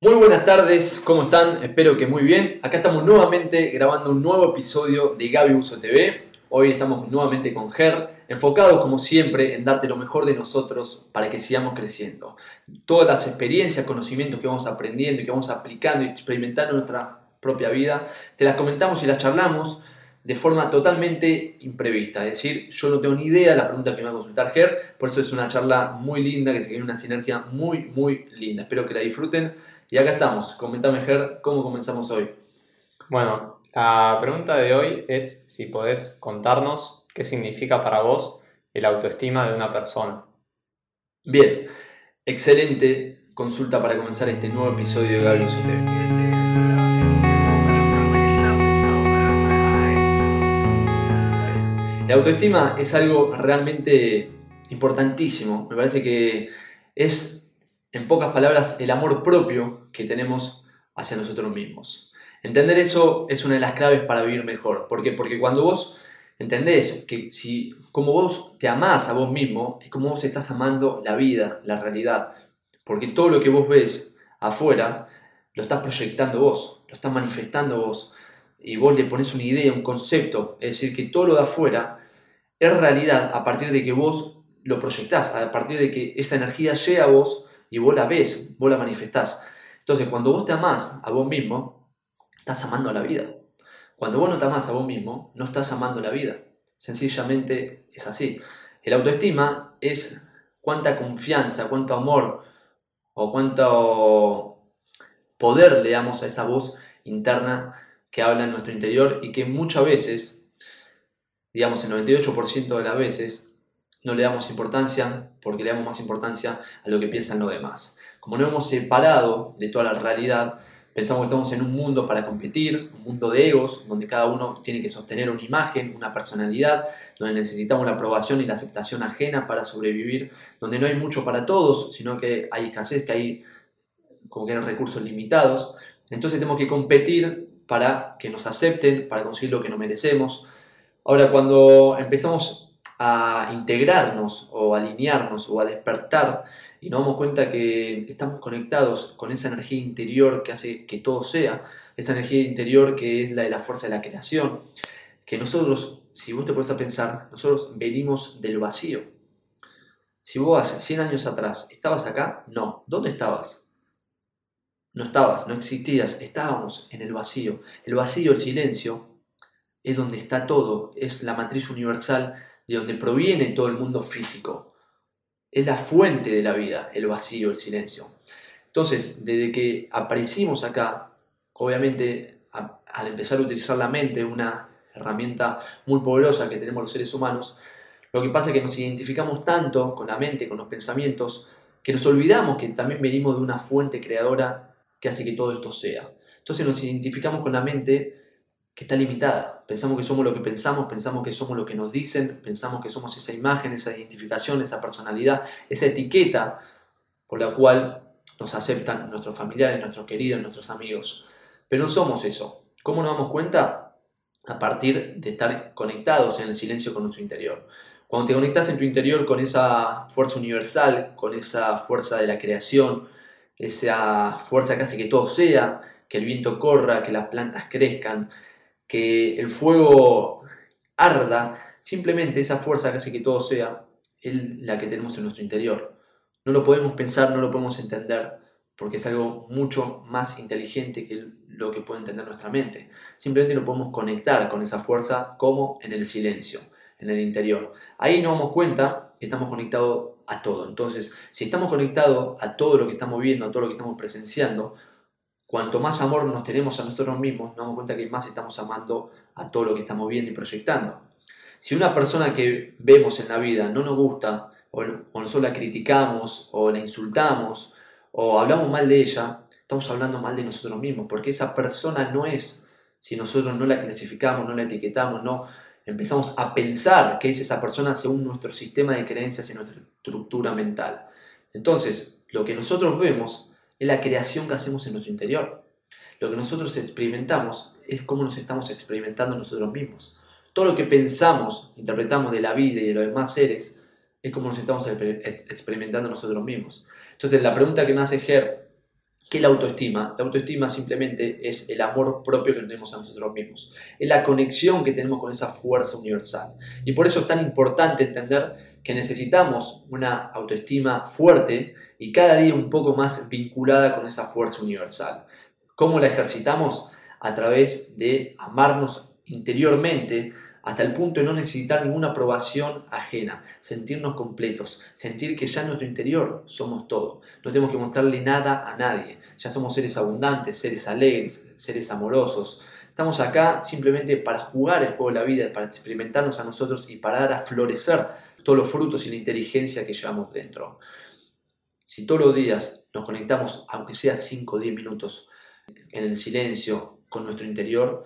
Muy buenas tardes, ¿cómo están? Espero que muy bien. Acá estamos nuevamente grabando un nuevo episodio de Gaby Uso TV. Hoy estamos nuevamente con Ger, enfocados como siempre en darte lo mejor de nosotros para que sigamos creciendo. Todas las experiencias, conocimientos que vamos aprendiendo y que vamos aplicando y experimentando en nuestra propia vida, te las comentamos y las charlamos de forma totalmente imprevista. Es decir, yo no tengo ni idea de la pregunta que me va a consultar Ger, por eso es una charla muy linda, que se tiene una sinergia muy, muy linda. Espero que la disfruten. Y acá estamos. Comentame, Ger, ¿cómo comenzamos hoy? Bueno, la pregunta de hoy es si podés contarnos qué significa para vos el autoestima de una persona. Bien, excelente consulta para comenzar este nuevo episodio de Gabriel TV. La autoestima es algo realmente importantísimo. Me parece que es, en pocas palabras, el amor propio que tenemos hacia nosotros mismos. Entender eso es una de las claves para vivir mejor. ¿Por qué? Porque cuando vos entendés que si como vos te amás a vos mismo, es como vos estás amando la vida, la realidad. Porque todo lo que vos ves afuera lo estás proyectando vos, lo estás manifestando vos. Y vos le pones una idea, un concepto. Es decir, que todo lo de afuera es realidad a partir de que vos lo proyectás, a partir de que esa energía llega a vos y vos la ves, vos la manifestás. Entonces, cuando vos te amás a vos mismo, estás amando la vida. Cuando vos no te amás a vos mismo, no estás amando la vida. Sencillamente es así. El autoestima es cuánta confianza, cuánto amor o cuánto poder le damos a esa voz interna que habla en nuestro interior y que muchas veces digamos, el 98% de las veces no le damos importancia porque le damos más importancia a lo que piensan los demás. Como no hemos separado de toda la realidad, pensamos que estamos en un mundo para competir, un mundo de egos, donde cada uno tiene que sostener una imagen, una personalidad, donde necesitamos la aprobación y la aceptación ajena para sobrevivir, donde no hay mucho para todos, sino que hay escasez, que hay como que hay recursos limitados. Entonces tenemos que competir para que nos acepten, para conseguir lo que no merecemos, Ahora, cuando empezamos a integrarnos o alinearnos o a despertar y nos damos cuenta que estamos conectados con esa energía interior que hace que todo sea, esa energía interior que es la de la fuerza de la creación, que nosotros, si vos te pones a pensar, nosotros venimos del vacío. Si vos hace 100 años atrás estabas acá, no. ¿Dónde estabas? No estabas, no existías, estábamos en el vacío. El vacío, el silencio, es donde está todo, es la matriz universal de donde proviene todo el mundo físico. Es la fuente de la vida, el vacío, el silencio. Entonces, desde que aparecimos acá, obviamente al empezar a utilizar la mente, una herramienta muy poderosa que tenemos los seres humanos, lo que pasa es que nos identificamos tanto con la mente, con los pensamientos, que nos olvidamos que también venimos de una fuente creadora que hace que todo esto sea. Entonces nos identificamos con la mente que está limitada. Pensamos que somos lo que pensamos, pensamos que somos lo que nos dicen, pensamos que somos esa imagen, esa identificación, esa personalidad, esa etiqueta por la cual nos aceptan nuestros familiares, nuestros queridos, nuestros amigos. Pero no somos eso. ¿Cómo nos damos cuenta? A partir de estar conectados en el silencio con nuestro interior. Cuando te conectas en tu interior con esa fuerza universal, con esa fuerza de la creación, esa fuerza que hace que todo sea, que el viento corra, que las plantas crezcan, que el fuego arda, simplemente esa fuerza que hace que todo sea la que tenemos en nuestro interior. No lo podemos pensar, no lo podemos entender, porque es algo mucho más inteligente que lo que puede entender nuestra mente. Simplemente lo podemos conectar con esa fuerza como en el silencio, en el interior. Ahí nos damos cuenta que estamos conectados a todo. Entonces, si estamos conectados a todo lo que estamos viendo, a todo lo que estamos presenciando, cuanto más amor nos tenemos a nosotros mismos, nos damos cuenta que más estamos amando a todo lo que estamos viendo y proyectando. Si una persona que vemos en la vida no nos gusta, o, nosotros la criticamos, o la insultamos, o hablamos mal de ella, estamos hablando mal de nosotros mismos, porque esa persona no es, si nosotros no la clasificamos, no la etiquetamos, no empezamos a pensar que es esa persona según nuestro sistema de creencias y nuestra estructura mental. Entonces, lo que nosotros vemos es la creación que hacemos en nuestro interior. Lo que nosotros experimentamos es cómo nos estamos experimentando nosotros mismos. Todo lo que pensamos, interpretamos de la vida y de los demás seres, es como nos estamos experimentando nosotros mismos. Entonces, la pregunta que me hace Ger ¿Qué es la autoestima? La autoestima simplemente es el amor propio que tenemos a nosotros mismos. Es la conexión que tenemos con esa fuerza universal. Y por eso es tan importante entender que necesitamos una autoestima fuerte y cada día un poco más vinculada con esa fuerza universal. ¿Cómo la ejercitamos? A través de amarnos interiormente, hasta el punto de no necesitar ninguna aprobación ajena, sentirnos completos, sentir que ya en nuestro interior somos todo, no tenemos que mostrarle nada a nadie, ya somos seres abundantes, seres alegres, seres amorosos. Estamos acá simplemente para jugar el juego de la vida, para experimentarnos a nosotros y para dar a florecer todos los frutos y la inteligencia que llevamos dentro. Si todos los días nos conectamos, aunque sea 5 o 10 minutos, en el silencio con nuestro interior,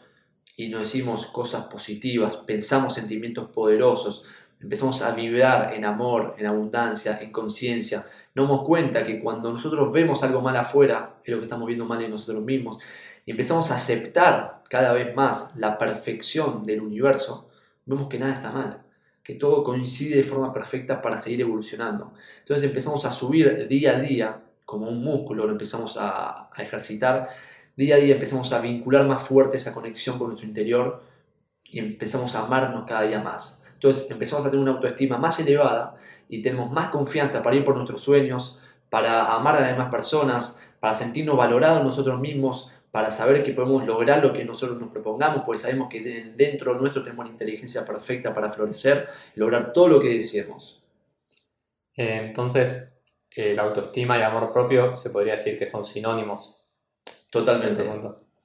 y nos decimos cosas positivas, pensamos sentimientos poderosos, empezamos a vibrar en amor, en abundancia, en conciencia, nos damos cuenta que cuando nosotros vemos algo mal afuera, es lo que estamos viendo mal en nosotros mismos, y empezamos a aceptar cada vez más la perfección del universo, vemos que nada está mal, que todo coincide de forma perfecta para seguir evolucionando. Entonces empezamos a subir día a día, como un músculo, lo empezamos a, a ejercitar día a día empezamos a vincular más fuerte esa conexión con nuestro interior y empezamos a amarnos cada día más. Entonces empezamos a tener una autoestima más elevada y tenemos más confianza para ir por nuestros sueños, para amar a las demás personas, para sentirnos valorados nosotros mismos, para saber que podemos lograr lo que nosotros nos propongamos, porque sabemos que dentro nuestro tenemos la inteligencia perfecta para florecer y lograr todo lo que deseemos. Eh, entonces, eh, la autoestima y el amor propio se podría decir que son sinónimos. Totalmente.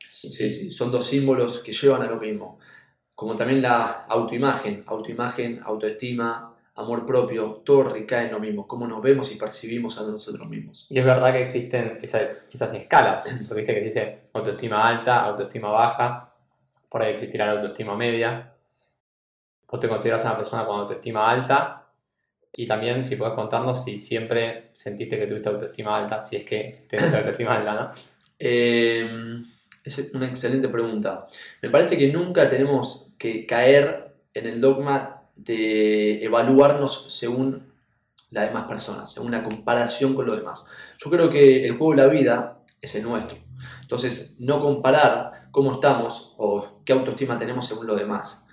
Sí, sí, son dos símbolos que llevan a lo mismo. Como también la autoimagen, autoimagen, autoestima, amor propio, todo recae en lo mismo, cómo nos vemos y percibimos a nosotros mismos. Y es verdad que existen esas escalas, porque viste que se dice autoestima alta, autoestima baja, por ahí existirá la autoestima media. Vos te consideras una persona con autoestima alta y también si podés contarnos si siempre sentiste que tuviste autoestima alta, si es que tenés autoestima alta, ¿no? Em, es una excelente pregunta. Me parece que nunca tenemos que caer en el dogma de evaluarnos según las demás personas, según la comparación con los demás. Yo creo que el juego de la vida es el nuestro. Entonces, no comparar cómo estamos o qué autoestima tenemos según los demás.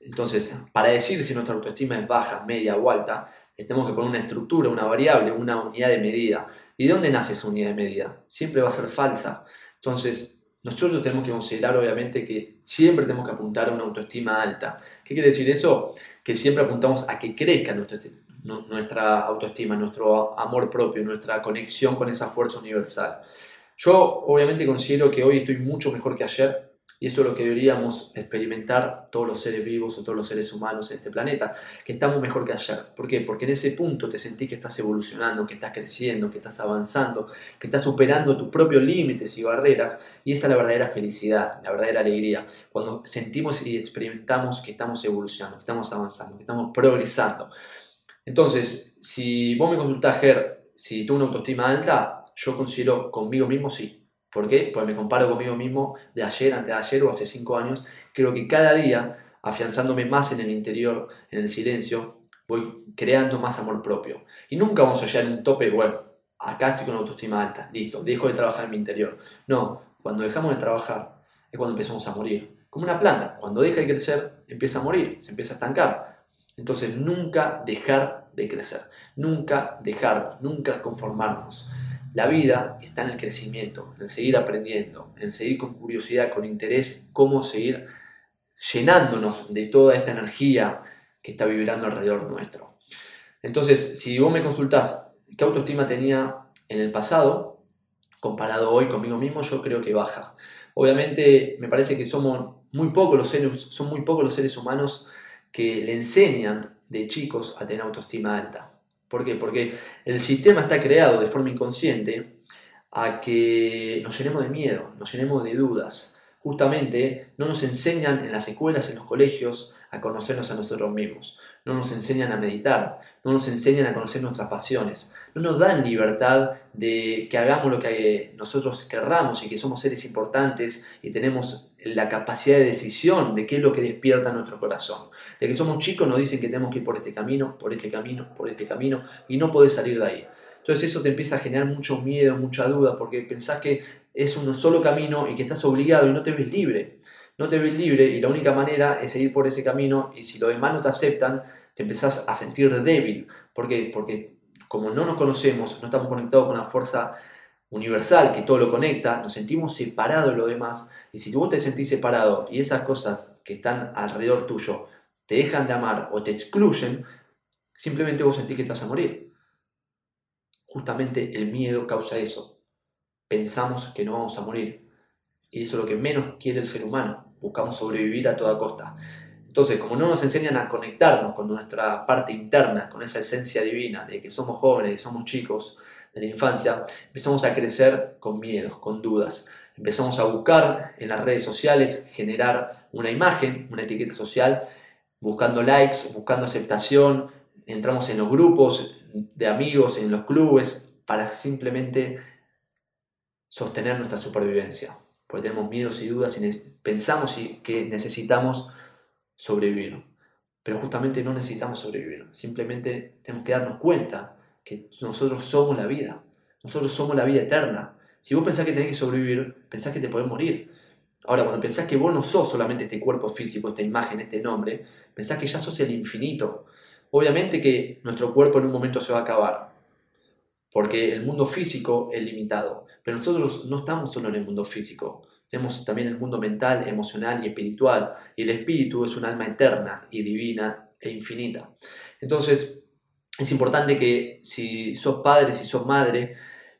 Entonces, para decir si nuestra autoestima es baja, media o alta, tenemos que poner una estructura, una variable, una unidad de medida. ¿Y de dónde nace esa unidad de medida? Siempre va a ser falsa. Entonces, nosotros tenemos que considerar obviamente que siempre tenemos que apuntar a una autoestima alta. ¿Qué quiere decir eso? Que siempre apuntamos a que crezca nuestra, autoestima, nuestro amor propio, nuestra conexión con esa fuerza universal. Yo obviamente considero que hoy estoy mucho mejor que ayer, y eso es lo que deberíamos experimentar todos los seres vivos o todos los seres humanos en este planeta, que estamos mejor que ayer. ¿Por qué? Porque en ese punto te sentís que estás evolucionando, que estás creciendo, que estás avanzando, que estás superando tus propios límites y barreras. Y esa es la verdadera felicidad, la verdadera alegría. Cuando sentimos y experimentamos que estamos evolucionando, que estamos avanzando, que estamos progresando. Entonces, si vos me consultás, Ger, si tengo una autoestima alta, yo considero conmigo mismo sí ¿Por qué? Pues me comparo conmigo mismo de ayer, antes de ayer o hace cinco años. Creo que cada día, afianzándome más en el interior, en el silencio, voy creando más amor propio. Y nunca vamos a llegar a un tope, bueno, acá estoy con autoestima alta, listo, dejo de trabajar en mi interior. No, cuando dejamos de trabajar es cuando empezamos a morir. Como una planta, cuando deja de crecer, empieza a morir, se empieza a estancar. Entonces, nunca dejar de crecer, nunca dejarnos, nunca conformarnos. La vida está en el crecimiento, en seguir aprendiendo, en seguir con curiosidad, con interés, cómo seguir llenándonos de toda esta energía que está vibrando alrededor nuestro. Entonces, si vos me consultás qué autoestima tenía en el pasado, comparado hoy conmigo mismo, yo creo que baja. Obviamente, me parece que somos muy pocos los seres, son muy pocos los seres humanos que le enseñan de chicos a tener autoestima alta. ¿Por qué? Porque el sistema está creado de forma inconsciente a que nos llenemos de miedo, nos llenemos de dudas. Justamente no nos enseñan en las escuelas, en los colegios, a conocernos a nosotros mismos. No nos enseñan a meditar, no nos enseñan a conocer nuestras pasiones. No nos dan libertad de que hagamos lo que nosotros querramos y que somos seres importantes y tenemos la capacidad de decisión de qué es lo que despierta nuestro corazón. De que somos chicos nos dicen que tenemos que ir por este camino, por este camino, por este camino y no podés salir de ahí. Entonces eso te empieza a generar mucho miedo, mucha duda, porque pensás que es un solo camino y que estás obligado y no te ves libre. No te ves libre y la única manera es seguir por ese camino y si los demás no te aceptan, te empezás a sentir débil. ¿Por qué? Porque como no nos conocemos, no estamos conectados con la fuerza universal que todo lo conecta, nos sentimos separados de lo demás. Y si vos te sentís separado y esas cosas que están alrededor tuyo te dejan de amar o te excluyen, simplemente vos sentís que te vas a morir. Justamente el miedo causa eso. Pensamos que no vamos a morir. Y eso es lo que menos quiere el ser humano. Buscamos sobrevivir a toda costa. Entonces, como no nos enseñan a conectarnos con nuestra parte interna, con esa esencia divina de que somos jóvenes, somos chicos de la infancia, empezamos a crecer con miedos, con dudas. Empezamos a buscar en las redes sociales generar una imagen, una etiqueta social, buscando likes, buscando aceptación. Entramos en los grupos de amigos, en los clubes, para simplemente sostener nuestra supervivencia. Porque tenemos miedos y dudas y pensamos que necesitamos sobrevivir. Pero justamente no necesitamos sobrevivir. Simplemente tenemos que darnos cuenta que nosotros somos la vida. Nosotros somos la vida eterna. Si vos pensás que tenés que sobrevivir, pensás que te podés morir. Ahora, cuando pensás que vos no sos solamente este cuerpo físico, esta imagen, este nombre, pensás que ya sos el infinito. Obviamente que nuestro cuerpo en un momento se va a acabar, porque el mundo físico es limitado, pero nosotros no estamos solo en el mundo físico, tenemos también el mundo mental, emocional y espiritual, y el espíritu es un alma eterna y divina e infinita. Entonces, es importante que si sos padre, si sos madre,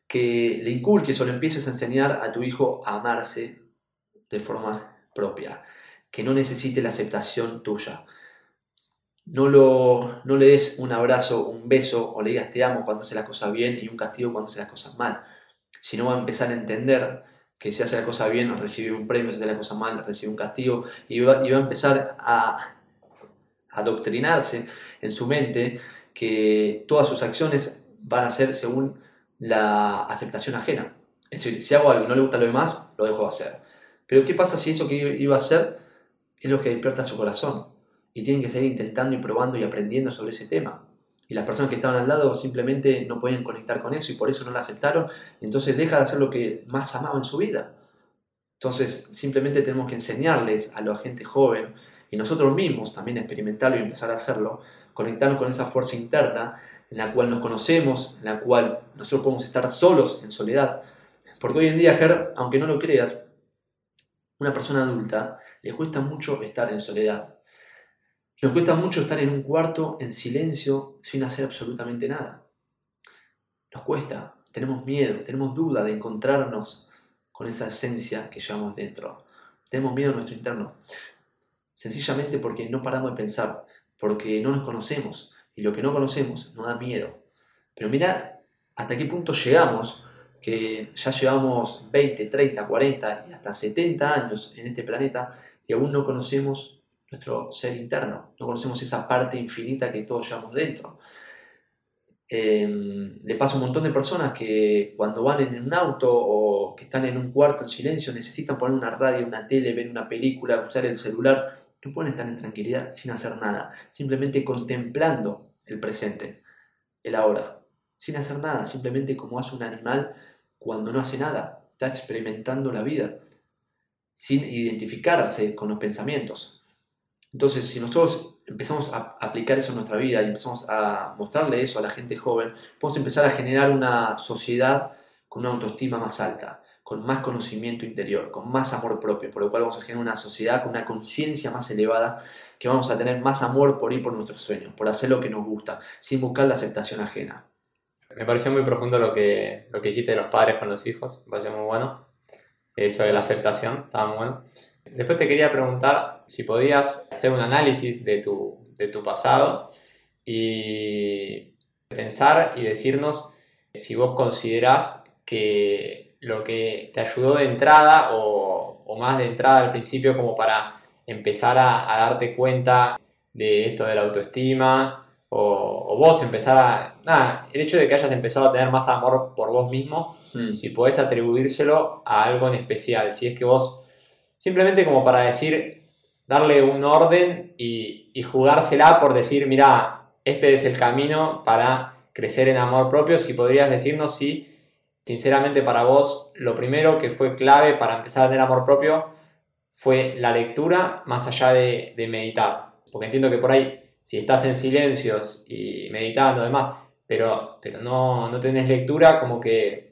que le inculques o le empieces a enseñar a tu hijo a amarse de forma propia, que no necesite la aceptación tuya. No, lo, no le des un abrazo, un beso o le digas te amo cuando hace las cosas bien y un castigo cuando hace las cosas mal, sino va a empezar a entender que si hace la cosa bien recibe un premio, si hace la cosa mal recibe un castigo y va, y va a empezar a adoctrinarse en su mente que todas sus acciones van a ser según la aceptación ajena. Es decir, si hago algo y no le gusta lo demás, lo dejo de hacer. Pero ¿qué pasa si eso que iba a hacer es lo que despierta su corazón? Y tienen que seguir intentando y probando y aprendiendo sobre ese tema. Y las personas que estaban al lado simplemente no podían conectar con eso y por eso no lo aceptaron. entonces deja de hacer lo que más amaba en su vida. Entonces simplemente tenemos que enseñarles a la gente joven y nosotros mismos también experimentarlo y empezar a hacerlo, conectarnos con esa fuerza interna en la cual nos conocemos, en la cual nosotros podemos estar solos en soledad. Porque hoy en día, Ger, aunque no lo creas, una persona adulta le cuesta mucho estar en soledad. Nos cuesta mucho estar en un cuarto en silencio sin hacer absolutamente nada. Nos cuesta, tenemos miedo, tenemos duda de encontrarnos con esa esencia que llevamos dentro. Tenemos miedo a nuestro interno. Sencillamente porque no paramos de pensar, porque no nos conocemos. Y lo que no conocemos nos da miedo. Pero mira hasta qué punto llegamos, que ya llevamos 20, 30, 40 y hasta 70 años en este planeta y aún no conocemos nuestro ser interno, no conocemos esa parte infinita que todos llevamos dentro. Em, le pasa a un montón de personas que cuando van en un auto o que están en un cuarto en silencio necesitan poner una radio, una tele, ver una película, usar el celular. No pueden estar en tranquilidad sin hacer nada, simplemente contemplando el presente, el ahora, sin hacer nada, simplemente como hace un animal cuando no hace nada, está experimentando la vida, sin identificarse con los pensamientos, entonces, si nosotros empezamos a aplicar eso en nuestra vida y empezamos a mostrarle eso a la gente joven, podemos empezar a generar una sociedad con una autoestima más alta, con más conocimiento interior, con más amor propio, por lo cual vamos a generar una sociedad con una conciencia más elevada, que vamos a tener más amor por ir por nuestros sueños, por hacer lo que nos gusta, sin buscar la aceptación ajena. Me pareció muy profundo lo que, lo que dijiste de los padres con los hijos, me pareció muy bueno. Eso de la aceptación, estaba muy bueno. Después te quería preguntar si podías hacer un análisis de tu, de tu pasado y pensar y decirnos si vos considerás que lo que te ayudó de entrada o, o más de entrada al principio como para empezar a, a, darte cuenta de esto de la autoestima o, o, vos empezar a... Nada, el hecho de que hayas empezado a tener más amor por vos mismo, mm. si podés atribuírselo a algo en especial, si es que vos Simplemente como para decir, darle un orden y, jugársela por decir, mira, este es el camino para crecer en amor propio, si podrías decirnos si, sinceramente para vos, lo primero que fue clave para empezar a tener amor propio fue la lectura más allá de, meditar. Porque entiendo que por ahí, si estás en silencios y meditando, demás, pero, pero no, no tenés lectura, como que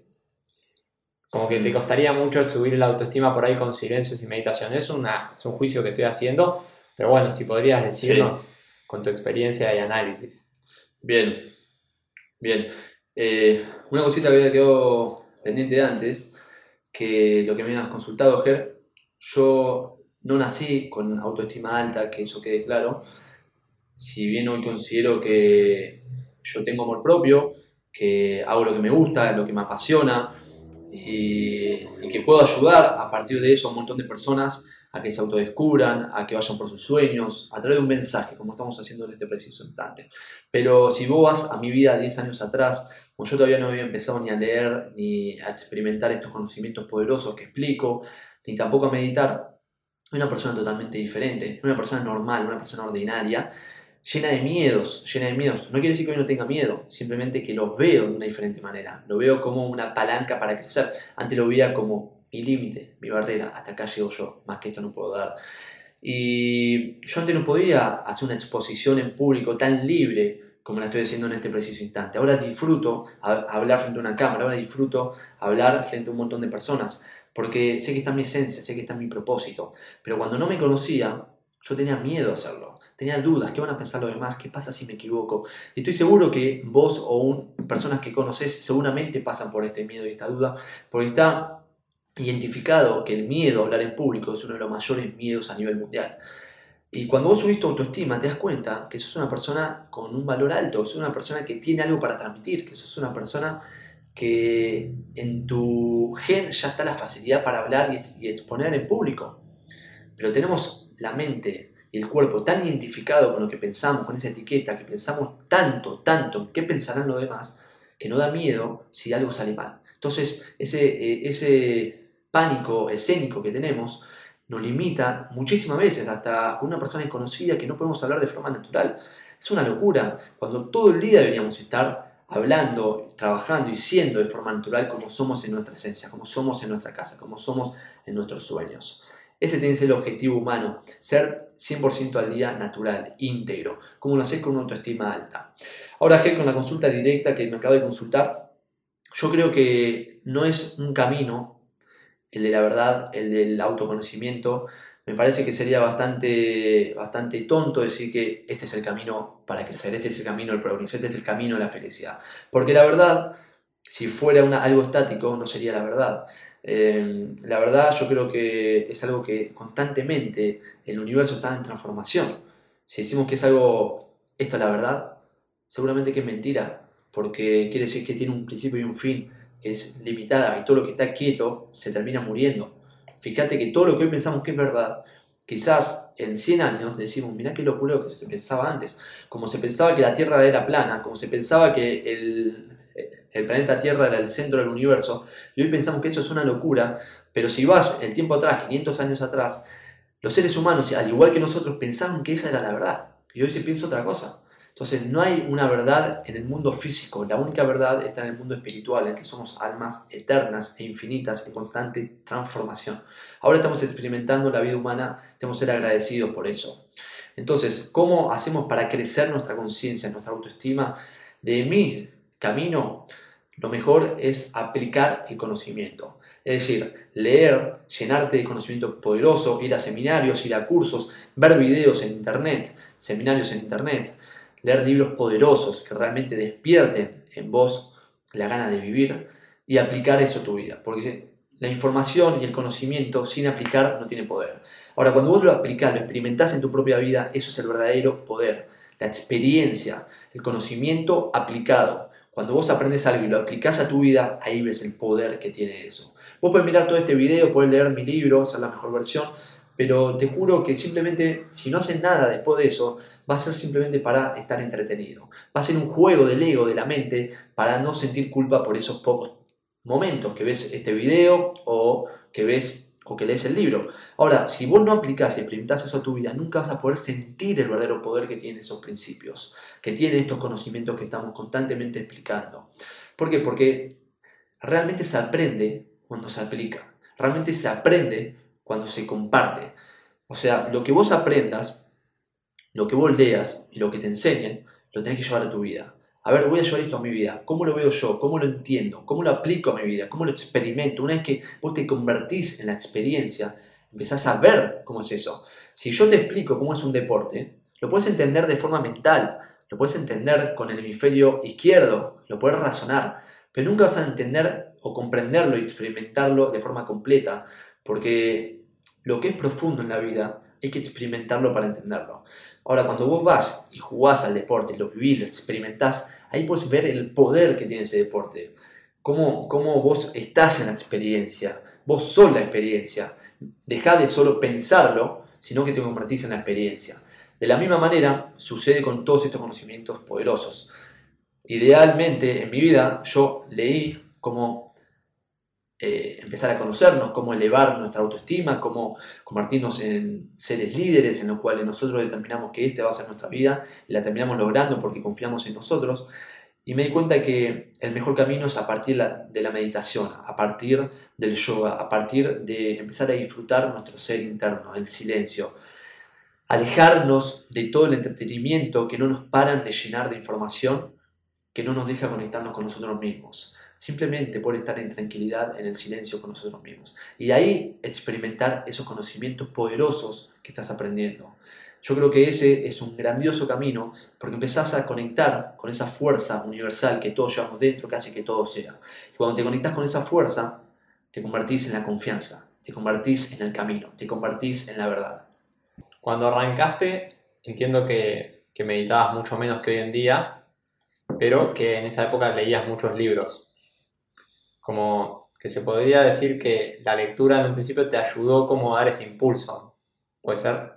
como que te costaría mucho subir la autoestima por ahí con silencios y meditación. Es, una, es un juicio que estoy haciendo, pero bueno, si podrías decirnos con tu experiencia y análisis. Bien, bien. Eh, una cosita que había quedado pendiente de antes, que lo que me has consultado, Ger, yo no nací con autoestima alta, que eso quede claro. Si bien hoy considero que yo tengo amor propio, que hago lo que me gusta, lo que me apasiona, y, que puedo ayudar a partir de eso a un montón de personas a que se autodescubran, a que vayan por sus sueños, a través de un mensaje, como estamos haciendo en este preciso instante. Pero si vos vas a mi vida 10 años atrás, cuando yo todavía no había empezado ni a leer, ni a experimentar estos conocimientos poderosos que explico, ni tampoco a meditar, una persona totalmente diferente, una persona normal, una persona ordinaria, llena de miedos, llena de miedos. No quiere decir que hoy no tenga miedo, simplemente que los veo de una diferente manera. Lo veo como una palanca para crecer. Antes lo veía como mi límite, mi barrera, hasta acá llego yo, más que esto no puedo dar. Y yo antes no podía hacer una exposición en público tan libre como la estoy haciendo en este preciso instante. Ahora disfruto hablar frente a una cámara, ahora disfruto hablar frente a un montón de personas, porque sé que está mi esencia, sé que está mi propósito. Pero cuando no me conocía, yo tenía miedo a hacerlo tenía dudas, ¿qué van a pensar los demás? ¿Qué pasa si me equivoco? Y estoy seguro que vos o personas que conoces seguramente pasan por este miedo y esta duda, porque está identificado que el miedo a hablar en público es uno de los mayores miedos a nivel mundial. Y cuando vos subís tu autoestima, te das cuenta que sos una persona con un valor alto, sos una persona que tiene algo para transmitir, que sos una persona que en tu gen ya está la facilidad para hablar y exponer en público. Pero tenemos la mente el cuerpo tan identificado con lo que pensamos, con esa etiqueta, que pensamos tanto, tanto, qué pensarán los demás, que no da miedo si algo sale mal. Entonces, ese, eh, ese pánico escénico que tenemos nos limita muchísimas veces, hasta con una persona desconocida que no podemos hablar de forma natural. Es una locura, cuando todo el día deberíamos estar hablando, trabajando y siendo de forma natural como somos en nuestra esencia, como somos en nuestra casa, como somos en nuestros sueños. Ese tiene que ser el objetivo humano, ser 100% al día natural, íntegro, como lo haces con una autoestima alta. Ahora, Ger, con la consulta directa que me acabo de consultar, yo creo que no es un camino, el de la verdad, el del autoconocimiento. Me parece que sería bastante, bastante tonto decir que este es el camino para crecer, este es el camino del progreso, este es el camino de la felicidad. Porque la verdad, si fuera una, algo estático, no sería la verdad. Em, la verdad yo creo que es algo que constantemente el universo está en transformación. Si decimos que es algo, esto es la verdad, seguramente que es mentira, porque quiere decir que tiene un principio y un fin, que es limitada, y todo lo que está quieto se termina muriendo. Fíjate que todo lo que hoy pensamos que es verdad, quizás en 100 años decimos, mirá qué locura lo que se pensaba antes, como se pensaba que la Tierra era plana, como se pensaba que el, el planeta Tierra era el centro del universo, y hoy pensamos que eso es una locura, pero si vas el tiempo atrás, 500 años atrás, los seres humanos, al igual que nosotros, pensaban que esa era la verdad, y hoy se piensa otra cosa. Entonces no hay una verdad en el mundo físico, la única verdad está en el mundo espiritual, en que somos almas eternas e infinitas en constante transformación. Ahora estamos experimentando la vida humana, tenemos que ser agradecidos por eso. Entonces, ¿cómo hacemos para crecer nuestra conciencia, nuestra autoestima? De mi camino, lo mejor es aplicar el conocimiento. Es decir, leer, llenarte de conocimiento poderoso, ir a seminarios, ir a cursos, ver videos en internet, seminarios en internet, leer libros poderosos que realmente despierten en vos la gana de vivir y aplicar eso a tu vida. Porque la información y el conocimiento sin aplicar no tiene poder. Ahora, cuando vos lo aplicás, lo experimentás en tu propia vida, eso es el verdadero poder. La experiencia, el conocimiento aplicado. Cuando vos aprendes algo y lo aplicás a tu vida, ahí ves el poder que tiene eso. Vos puedes mirar todo este video, puedes leer mi libro, hacer la mejor versión, pero te juro que simplemente si no haces nada después de eso, va a ser simplemente para estar entretenido. Va a ser un juego del ego, de la mente, para no sentir culpa por esos pocos momentos que ves este video o que ves o que lees el libro. Ahora, si vos no aplicás y implementás eso a tu vida, nunca vas a poder sentir el verdadero poder que tienen esos principios, que tienen estos conocimientos que estamos constantemente explicando. ¿Por qué? Porque realmente se aprende cuando se aplica, realmente se aprende cuando se comparte. O sea, lo que vos aprendas, lo que vos leas y lo que te enseñen, lo tenés que llevar a tu vida. A ver, voy a llevar esto a mi vida. ¿Cómo lo veo yo? ¿Cómo lo entiendo? ¿Cómo lo aplico a mi vida? ¿Cómo lo experimento? Una vez que vos te convertís en la experiencia, empezás a ver cómo es eso. Si yo te explico cómo es un deporte, lo puedes entender de forma mental, lo puedes entender con el hemisferio izquierdo, lo puedes razonar, pero nunca vas a entender o comprenderlo y experimentarlo de forma completa, porque lo que es profundo en la vida hay que experimentarlo para entenderlo. Ahora, cuando vos vas y jugás al deporte, lo vivís, lo experimentás, ahí puedes ver el poder que tiene ese deporte. Cómo, cómo vos estás en la experiencia, vos sos la experiencia. Deja de solo pensarlo, sino que te convertís en la experiencia. De la misma manera sucede con todos estos conocimientos poderosos. Idealmente en mi vida yo leí cómo eh, empezar a conocernos, cómo elevar nuestra autoestima, cómo convertirnos en seres líderes en los cuales nosotros determinamos que esta va a ser nuestra vida y la terminamos logrando porque confiamos en nosotros. Y me di cuenta que el mejor camino es a partir de la meditación, a partir del yoga, a partir de empezar a disfrutar nuestro ser interno, el silencio, alejarnos de todo el entretenimiento que no nos paran de llenar de información, que no nos deja conectarnos con nosotros mismos, simplemente por estar en tranquilidad, en el silencio con nosotros mismos. Y ahí experimentar esos conocimientos poderosos que estás aprendiendo. Yo creo que ese es un grandioso camino porque empezás a conectar con esa fuerza universal que todos llevamos dentro, casi que todo sea. Y cuando te conectas con esa fuerza, te convertís en la confianza, te convertís en el camino, te convertís en la verdad. Cuando arrancaste, entiendo que, que meditabas mucho menos que hoy en día, pero que en esa época leías muchos libros. Como que se podría decir que la lectura en un principio te ayudó como a dar ese impulso. ¿Puede ser?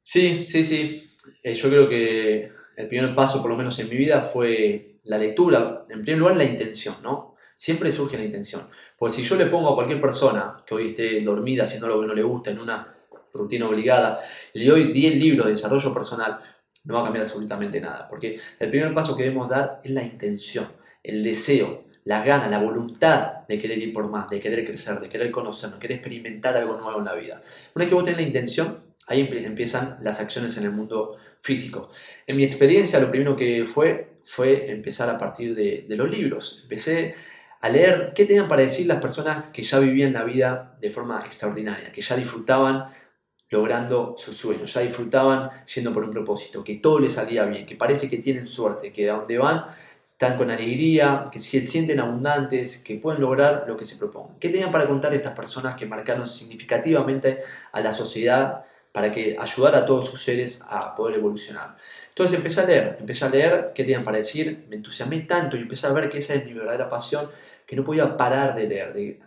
Sí, sí, sí. Eh, yo creo que el primer paso, por lo menos en mi vida, fue la lectura. En primer lugar, la intención, ¿no? Siempre surge la intención. Porque si yo le pongo a cualquier persona que hoy esté dormida haciendo lo que no le gusta en una rutina obligada, le doy 10 libros de desarrollo personal, no va a cambiar absolutamente nada, porque el primer paso que debemos dar es la intención, el deseo, la gana, la voluntad de querer ir por más, de querer crecer, de querer conocernos, de querer experimentar algo nuevo en la vida. Una vez que vos tenés la intención, ahí empiezan las acciones en el mundo físico. En mi experiencia, lo primero que fue fue empezar a partir de, de los libros. Empecé a leer qué tenían para decir las personas que ya vivían la vida de forma extraordinaria, que ya disfrutaban logrando sus sueños, ya disfrutaban yendo por un propósito, que todo les salía bien, que parece que tienen suerte, que a donde van están con alegría, que se sienten abundantes, que pueden lograr lo que se propongan. ¿Qué tenían para contar estas personas que marcaron significativamente a la sociedad para que ayudara a todos sus seres a poder evolucionar? Entonces empecé a leer, empecé a leer qué tenían para decir, me entusiasmé tanto y empecé a ver que esa es mi verdadera pasión, que no podía parar de leer, de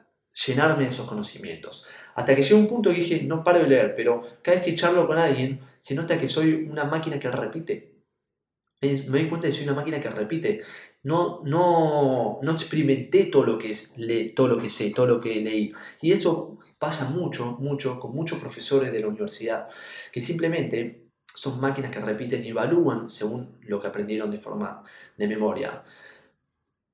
llenarme de esos conocimientos. Hasta que llegó un punto que dije, no paro de leer, pero cada vez que charlo con alguien, se nota que soy una máquina que repite. Me doy cuenta de que soy una máquina que repite. No, no, no experimenté todo lo, que es, todo lo que sé, todo lo que leí. Y eso pasa mucho, mucho con muchos profesores de la universidad, que simplemente son máquinas que repiten y evalúan según lo que aprendieron de forma de memoria.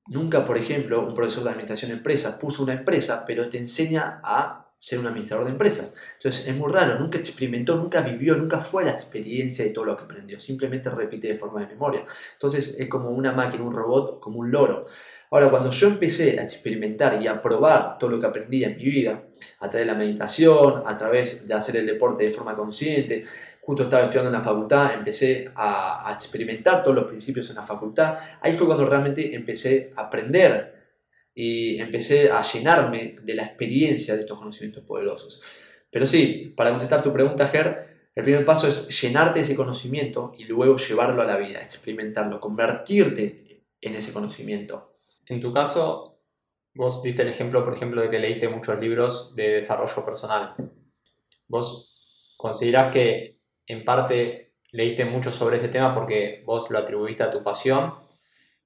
Nunca, por ejemplo, un profesor de administración de empresas puso una empresa, pero te enseña a ser un administrador de empresas. Entonces es muy raro, nunca experimentó, nunca vivió, nunca fue la experiencia de todo lo que aprendió, simplemente repite de forma de memoria. Entonces es como una máquina, un robot, como un loro. Ahora, cuando yo empecé a experimentar y a probar todo lo que aprendí en mi vida, a través de la meditación, a través de hacer el deporte de forma consciente, justo estaba estudiando en la facultad, empecé a, a experimentar todos los principios en la facultad, ahí fue cuando realmente empecé a aprender y empecé a llenarme de la experiencia de estos conocimientos poderosos. Pero sí, para contestar tu pregunta, Ger, el primer paso es llenarte de ese conocimiento y luego llevarlo a la vida, experimentarlo, convertirte en ese conocimiento. En tu caso, vos diste el ejemplo, por ejemplo, de que leíste muchos libros de desarrollo personal. ¿Vos considerás que en parte leíste mucho sobre ese tema porque vos lo atribuiste a tu pasión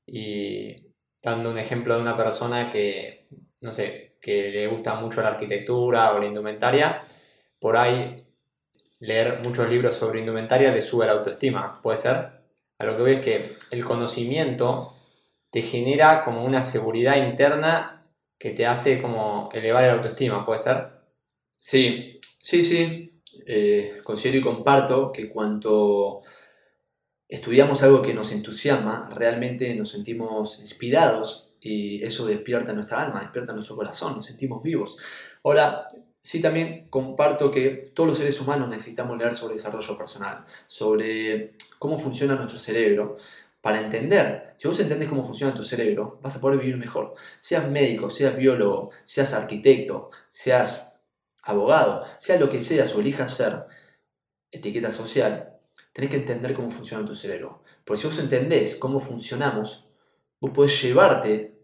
y dando un ejemplo de una persona que, no sé, que le gusta mucho la arquitectura o la indumentaria, por ahí leer muchos libros sobre indumentaria le sube la autoestima, ¿puede ser? A lo que veo es que el conocimiento te genera como una seguridad interna que te hace como elevar el autoestima, ¿puede ser? Sí, sí, sí. Eh, considero y comparto que cuanto estudiamos algo que nos entusiasma, realmente nos sentimos inspirados y eso despierta nuestra alma, despierta nuestro corazón, nos sentimos vivos. Ahora, sí también comparto que todos los seres humanos necesitamos leer sobre desarrollo personal, sobre cómo funciona nuestro cerebro, para entender. Si vos entendés cómo funciona tu cerebro, vas a poder vivir mejor. Seas médico, seas biólogo, seas arquitecto, seas abogado, sea lo que seas o elijas ser, etiqueta social, tenés que entender cómo funciona tu cerebro. Porque si vos entendés cómo funcionamos, vos podés llevarte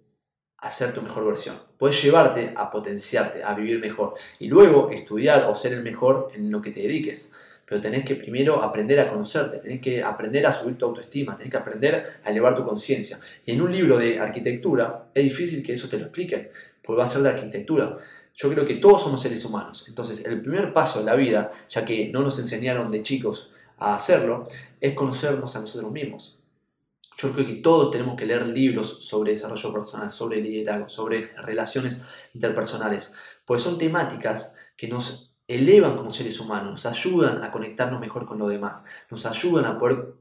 a ser tu mejor versión. Podés llevarte a potenciarte, a vivir mejor. Y luego estudiar o ser el mejor en lo que te dediques. Pero tenés que primero aprender a conocerte, tenés que aprender a subir tu autoestima, tenés que aprender a elevar tu conciencia. Y en un libro de arquitectura es difícil que eso te lo expliquen, porque va a ser de arquitectura. Yo creo que todos somos seres humanos. Entonces, el primer paso en la vida, ya que no nos enseñaron de chicos a hacerlo es conocernos a nosotros mismos. Yo creo que todos tenemos que leer libros sobre desarrollo personal, sobre liderazgo, sobre relaciones interpersonales, pues son temáticas que nos elevan como seres humanos, nos ayudan a conectarnos mejor con los demás, nos ayudan a poder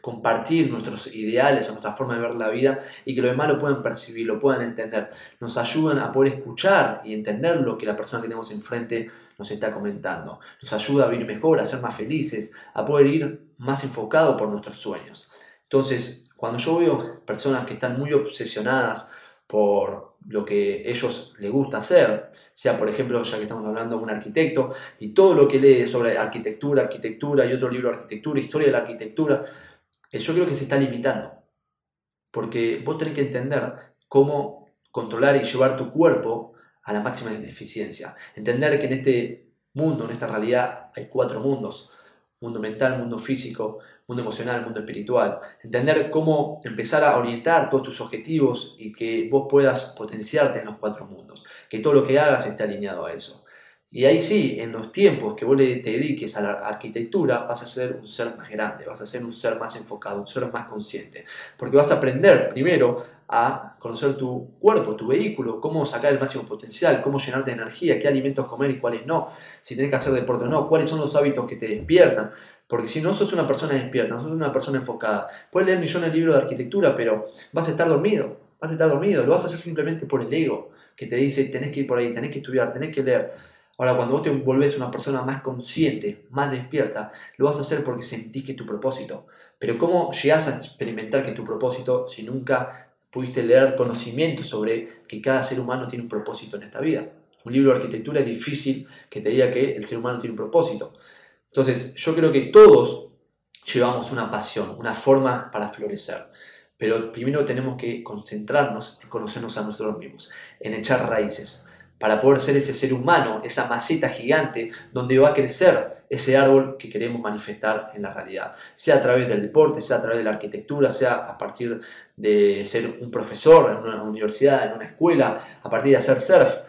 compartir nuestros ideales o nuestra forma de ver la vida y que los demás lo puedan percibir, lo puedan entender. Nos ayudan a poder escuchar y entender lo que la persona que tenemos enfrente nos está comentando. Nos ayuda a vivir mejor, a ser más felices, a poder ir más enfocado por nuestros sueños. Entonces, cuando yo veo personas que están muy obsesionadas por lo que ellos les gusta hacer, sea por ejemplo, ya que estamos hablando de un arquitecto, y todo lo que lee sobre arquitectura, arquitectura y otro libro de arquitectura, historia de la arquitectura, yo creo que se está limitando. Porque vos tenés que entender cómo controlar y llevar tu cuerpo a la máxima eficiencia. Entender que en este mundo, en esta realidad, hay cuatro mundos. Mundo mental, mundo físico, mundo emocional, mundo espiritual. Entender cómo empezar a orientar todos tus objetivos y que vos puedas potenciarte en los cuatro mundos. Que todo lo que hagas esté alineado a eso. Y ahí sí, en los tiempos que vos te dediques a la arquitectura, vas a ser un ser más grande, vas a ser un ser más enfocado, un ser más consciente. Porque vas a aprender primero a conocer tu cuerpo, tu vehículo, cómo sacar el máximo potencial, cómo llenarte de energía, qué alimentos comer y cuáles no, si tenés que hacer deporte o no, cuáles son los hábitos que te despiertan. Porque si no sos una persona despierta, no sos una persona enfocada, puedes leer millones de libros de arquitectura, pero vas a estar dormido, vas a estar dormido, lo vas a hacer simplemente por el ego que te dice tenés que ir por ahí, tenés que estudiar, tenés que leer. Ahora, cuando vos te volvés una persona más consciente, más despierta, lo vas a hacer porque sentís que es tu propósito. Pero ¿cómo llegas a experimentar que es tu propósito si nunca pudiste leer conocimiento sobre que cada ser humano tiene un propósito en esta vida? Un libro de arquitectura es difícil que te diga que el ser humano tiene un propósito. Entonces, yo creo que todos llevamos una pasión, una forma para florecer. Pero primero tenemos que concentrarnos en conocernos a nosotros mismos, en echar raíces, para poder ser ese ser humano, esa maceta gigante donde va a crecer ese árbol que queremos manifestar en la realidad, sea a través del deporte, sea a través de la arquitectura, sea a partir de ser un profesor en una universidad, en una escuela, a partir de hacer surf.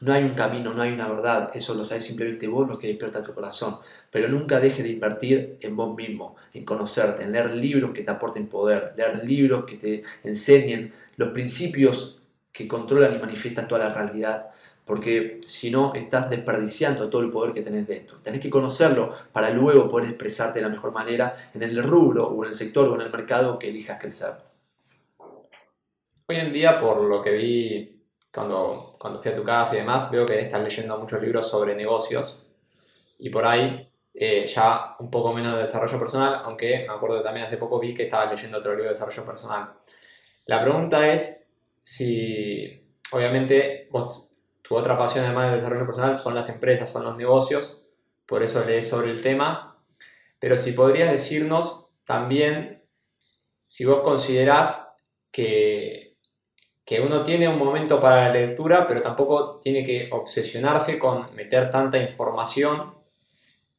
No hay un camino, no hay una verdad, eso lo sabes simplemente vos, lo que despierta tu corazón. Pero nunca dejes de invertir en vos mismo, en conocerte, en leer libros que te aporten poder, leer libros que te enseñen los principios que controlan y manifiestan toda la realidad porque si no estás desperdiciando todo el poder que tenés dentro. Tenés que conocerlo para luego poder expresarte de la mejor manera en el rubro o en el sector o en el mercado que elijas crecer. Hoy en día, por lo que vi cuando, cuando fui a tu casa y demás, veo que estás leyendo muchos libros sobre negocios y por ahí eh, ya un poco menos de desarrollo personal, aunque me acuerdo también hace poco vi que estabas leyendo otro libro de desarrollo personal. La pregunta es si, obviamente, vos tu otra pasión además del desarrollo personal son las empresas, son los negocios, por eso lees sobre el tema. Pero si podrías decirnos también si vos considerás que, que uno tiene un momento para la lectura, pero tampoco tiene que obsesionarse con meter tanta información.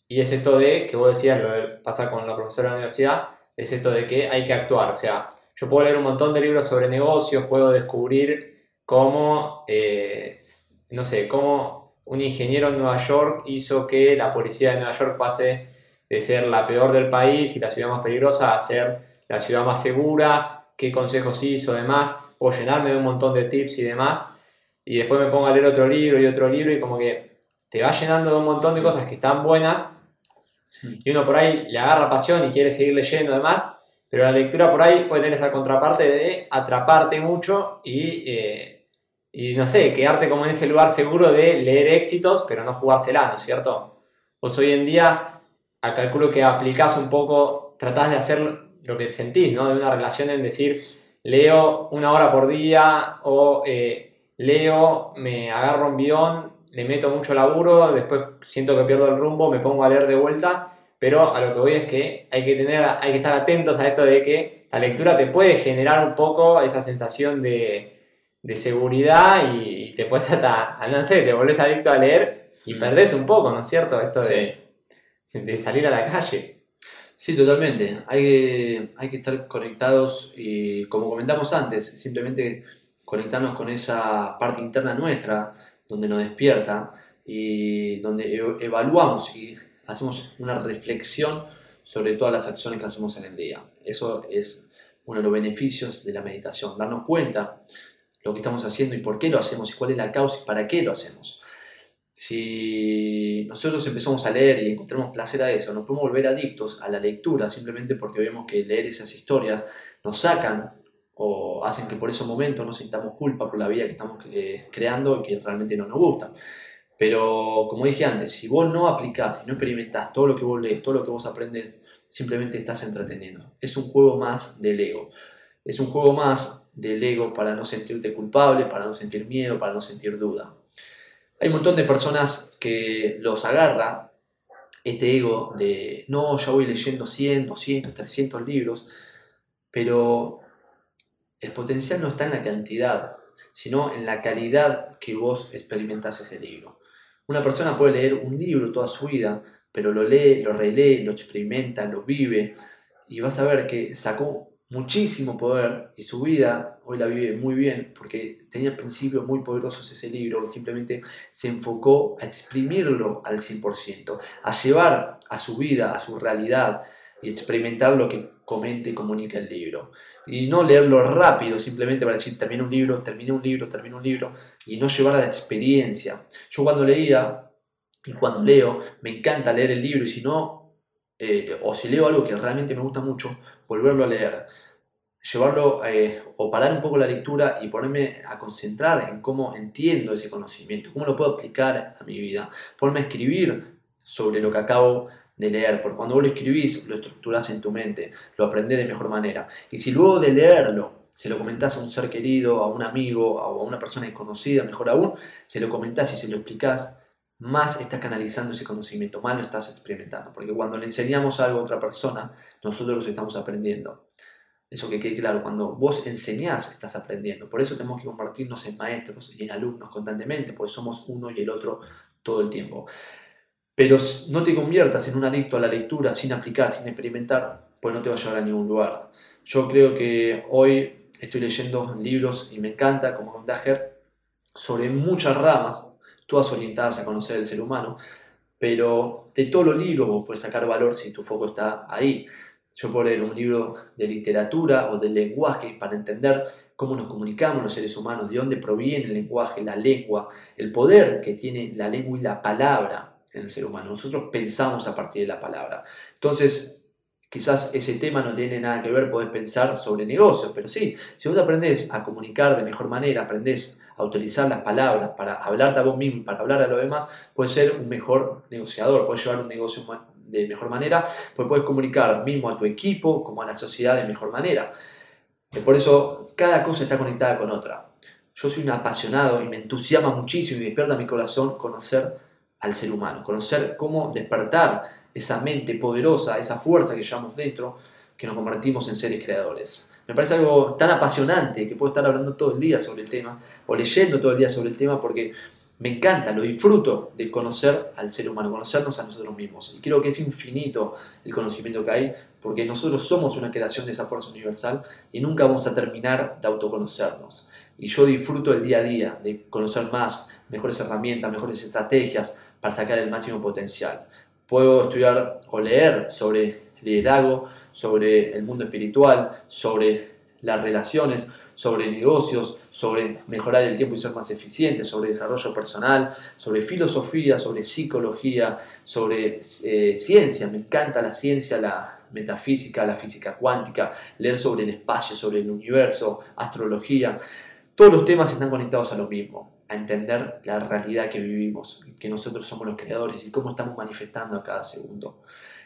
Y es esto de, que vos decías, lo de pasar con la profesora de la universidad, es esto de que hay que actuar. O sea, yo puedo leer un montón de libros sobre negocios, puedo descubrir cómo, eh, no sé, cómo un ingeniero en Nueva York hizo que la policía de Nueva York pase de ser la peor del país y la ciudad más peligrosa a ser la ciudad más segura, qué consejos hizo, demás, o llenarme de un montón de tips y demás, y después me pongo a leer otro libro y otro libro y como que te va llenando de un montón de cosas que están buenas y uno por ahí le agarra pasión y quiere seguir leyendo demás, pero la lectura por ahí puede tener esa contraparte de atraparte mucho y, eh, y no sé, quedarte como en ese lugar seguro de leer éxitos, pero no jugársela, ¿no es cierto? Pues hoy en día, calculo que aplicás un poco, tratás de hacer lo que sentís, ¿no? De una relación en decir, leo una hora por día o eh, leo, me agarro un guion, le meto mucho laburo, después siento que pierdo el rumbo, me pongo a leer de vuelta, pero a lo que voy es que hay que, tener, hay que estar atentos a esto de que la lectura te puede generar un poco esa sensación de, seguridad y te puedes hasta, no sé, te volvés adicto a leer y mm. perdés un poco, ¿no es cierto? Esto de, de salir a la calle. Sí, totalmente. Hay que, hay que estar conectados y como comentamos antes, simplemente conectarnos con esa parte interna nuestra, donde nos despierta y donde e-, evaluamos y hacemos una reflexión sobre todas las acciones que hacemos en el día. Eso es uno de los beneficios de la meditación, darnos cuenta lo que estamos haciendo y por qué lo hacemos y cuál es la causa y para qué lo hacemos. Si nosotros empezamos a leer y encontramos placer a eso, nos podemos volver adictos a la lectura simplemente porque vemos que leer esas historias nos sacan o hacen que por ese momento no sintamos culpa por la vida que estamos eh, creando y que realmente no nos gusta. Pero como dije antes, si vos no aplicás y no experimentás todo lo que vos lees, todo lo que vos aprendes, simplemente estás entreteniendo. Es un juego más del ego. Es un juego más del ego para no sentirte culpable, para no sentir miedo, para no sentir duda. Hay un montón de personas que los agarra este ego de, no, ya voy leyendo 100, 200, 300 libros, pero el potencial no está en la cantidad, sino en la calidad que vos experimentás ese libro. Una persona puede leer un libro toda su vida, pero lo lee, lo relee, lo experimenta, lo vive, y vas a ver que sacó muchísimo poder y su vida hoy la vive muy bien porque tenía principios muy poderosos ese libro, simplemente se enfocó a exprimirlo al 100%, a llevar a su vida, a su realidad y experimentar lo que comente y comunica el libro. Y no leerlo rápido, simplemente para decir, terminé un libro, terminé un libro, terminé un libro, y no llevar a la experiencia. Yo cuando leía, y cuando leo, me encanta leer el libro, y si no, eh, o si leo algo que realmente me gusta mucho, volverlo a leer. Llevarlo eh, o parar un poco la lectura y ponerme a concentrar en cómo entiendo ese conocimiento, cómo lo puedo aplicar a mi vida, ponerme a escribir sobre lo que acabo de leer, porque cuando vos lo escribís, lo estructurás en tu mente, lo aprendés de mejor manera. Y si luego de leerlo se lo comentás a un ser querido, a un amigo a una persona desconocida, mejor aún, se lo comentás y se lo explicás, más estás canalizando ese conocimiento, más lo estás experimentando. Porque cuando le enseñamos algo a otra persona, nosotros lo estamos aprendiendo. Eso que quede claro, cuando vos enseñás, estás aprendiendo. Por eso tenemos que convertirnos en maestros y en alumnos constantemente, porque somos uno y el otro todo el tiempo. Pero no te conviertas en un adicto a la lectura sin aplicar, sin experimentar, pues no te va a llevar a ningún lugar. Yo creo que hoy estoy leyendo libros y me encanta, como Dager, sobre muchas ramas, todas orientadas a conocer el ser humano, pero de todos los libros vos puedes sacar valor si tu foco está ahí. Yo puedo leer un libro de literatura o de lenguaje para entender cómo nos comunicamos los seres humanos, de dónde proviene el lenguaje, la lengua, el poder que tiene la lengua y la palabra en el ser humano. Nosotros pensamos a partir de la palabra. Entonces, quizás ese tema no tiene nada que ver, podés pensar sobre negocios, pero sí, si vos aprendés a comunicar de mejor manera, aprendés a utilizar las palabras para hablarte a vos mismo para hablar a los demás, puedes ser un mejor negociador, puedes llevar un negocio de mejor manera, pues puedes comunicar mismo a tu equipo como a la sociedad de mejor manera. Por eso cada cosa está conectada con otra. Yo soy un apasionado y me entusiasma muchísimo y despierta mi corazón conocer al ser humano, conocer cómo despertar esa mente poderosa, esa fuerza que llevamos dentro, que nos convertimos en seres creadores. Me parece algo tan apasionante que puedo estar hablando todo el día sobre el tema o leyendo todo el día sobre el tema porque me encanta, lo disfruto de conocer al ser humano, conocernos a nosotros mismos. Y creo que es infinito el conocimiento que hay porque nosotros somos una creación de esa fuerza universal y nunca vamos a terminar de autoconocernos. y yo disfruto el día a día de conocer más, mejores herramientas, mejores estrategias para sacar el máximo potencial. Puedo estudiar o leer sobre liderazgo, sobre el mundo espiritual, sobre las relaciones, sobre negocios, sobre mejorar el tiempo y ser más eficiente, sobre desarrollo personal, sobre filosofía, sobre psicología, sobre eh, ciencia. Me encanta la ciencia, la metafísica, la física cuántica, leer sobre el espacio, sobre el universo, astrología. Todos los temas están conectados a lo mismo, a entender la realidad que vivimos, que nosotros somos los creadores y cómo estamos manifestando a cada segundo.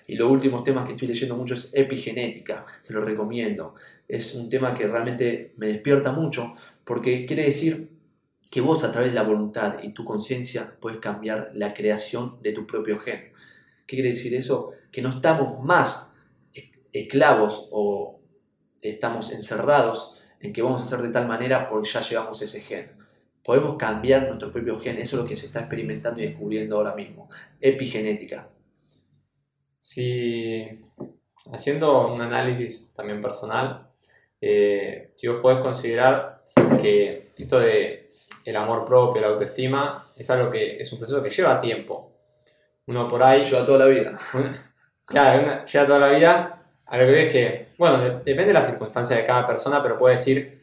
Y los últimos temas que estoy leyendo mucho es epigenética, se los recomiendo. Es un tema que realmente me despierta mucho porque quiere decir que vos a través de la voluntad y tu conciencia puedes cambiar la creación de tu propio gen. ¿Qué quiere decir eso? Que no estamos más esclavos o estamos encerrados en que vamos a hacer de tal manera porque ya llevamos ese gen. Podemos cambiar nuestro propio gen, eso es lo que se está experimentando y descubriendo ahora mismo. Epigenética. Si haciendo un análisis también personal, eh, si vos podés considerar que esto de el amor propio, la autoestima, es algo que es un proceso que lleva tiempo. Uno por ahí... Lleva toda la vida. claro, lleva toda la vida. A lo que ves que, bueno, depende de la circunstancia de cada persona, pero puede decir,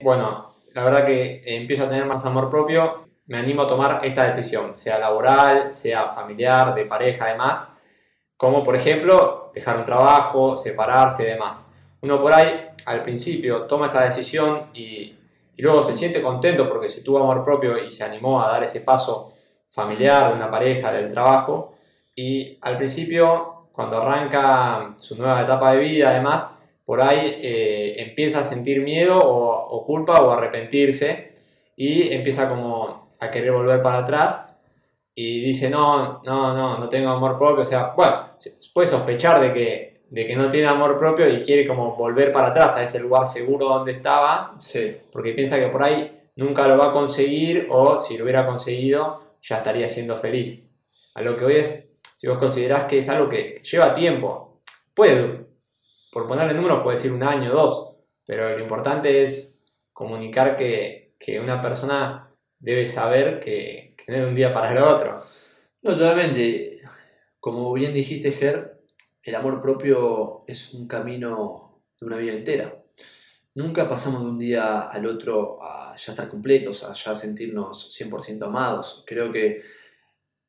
bueno, la verdad que empiezo a tener más amor propio, me animo a tomar esta decisión, sea laboral, sea familiar, de pareja, además, como por ejemplo dejar un trabajo, separarse y demás. Uno por ahí al principio toma esa decisión y, luego se siente contento porque se tuvo amor propio y se animó a dar ese paso familiar, de una pareja, del trabajo. Y al principio, cuando arranca su nueva etapa de vida, además, por ahí eh, empieza a sentir miedo o, o, culpa o arrepentirse y empieza como a querer volver para atrás y dice, no, no, no, no tengo amor propio, o sea, bueno, puede sospechar de que, de que no tiene amor propio y quiere como volver para atrás a ese lugar seguro donde estaba, sí. porque piensa que por ahí nunca lo va a conseguir o si lo hubiera conseguido ya estaría siendo feliz. A lo que hoy es, si vos considerás que es algo que lleva tiempo, puede, por ponerle número puede ser un año, dos, pero lo importante es comunicar que, que una persona debe saber que, que un día para el otro. No, totalmente. Como bien dijiste, Ger, el amor propio es un camino de una vida entera. Nunca pasamos de un día al otro a ya estar completos, a ya sentirnos 100% amados. Creo que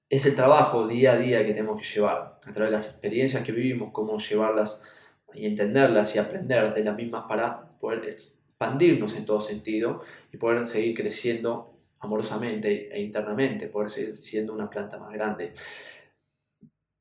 es el trabajo día a día que tenemos que llevar, a través de las experiencias que vivimos, cómo llevarlas y entenderlas y aprender de las mismas para poder expandirnos en todo sentido y poder seguir creciendo amorosamente e internamente, poder seguir siendo una planta más grande.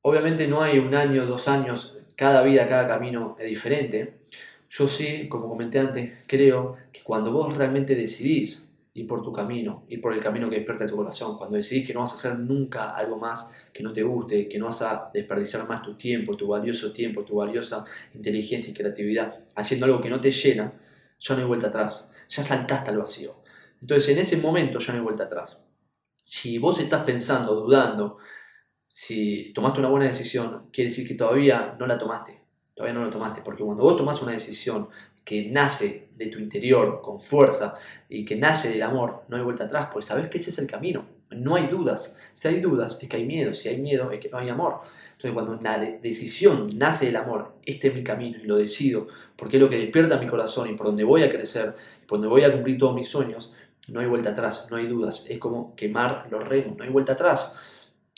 Obviamente no hay un año, dos años, cada vida, cada camino es diferente. Yo sí, como comenté antes, creo que cuando vos realmente decidís ir por tu camino, ir por el camino que despierta tu corazón, cuando decidís que no vas a hacer nunca algo más que no te guste, que no vas a desperdiciar más tu tiempo, tu valioso tiempo, tu valiosa inteligencia y creatividad, haciendo algo que no te llena, ya no hay vuelta atrás, ya saltaste al vacío. Entonces en ese momento ya no hay vuelta atrás. Si vos estás pensando, dudando, si tomaste una buena decisión, quiere decir que todavía no la tomaste. Todavía no la tomaste, porque cuando vos tomás una decisión que nace de tu interior con fuerza y que nace del amor, no hay vuelta atrás, pues sabes que ese es el camino. No hay dudas. Si hay dudas es que hay miedo, si hay miedo es que no hay amor. Entonces cuando la decisión nace del amor, este es mi camino y lo decido, porque es lo que despierta mi corazón y por donde voy a crecer, por donde voy a cumplir todos mis sueños, no hay vuelta atrás, no hay dudas, es como quemar los remos, no hay vuelta atrás.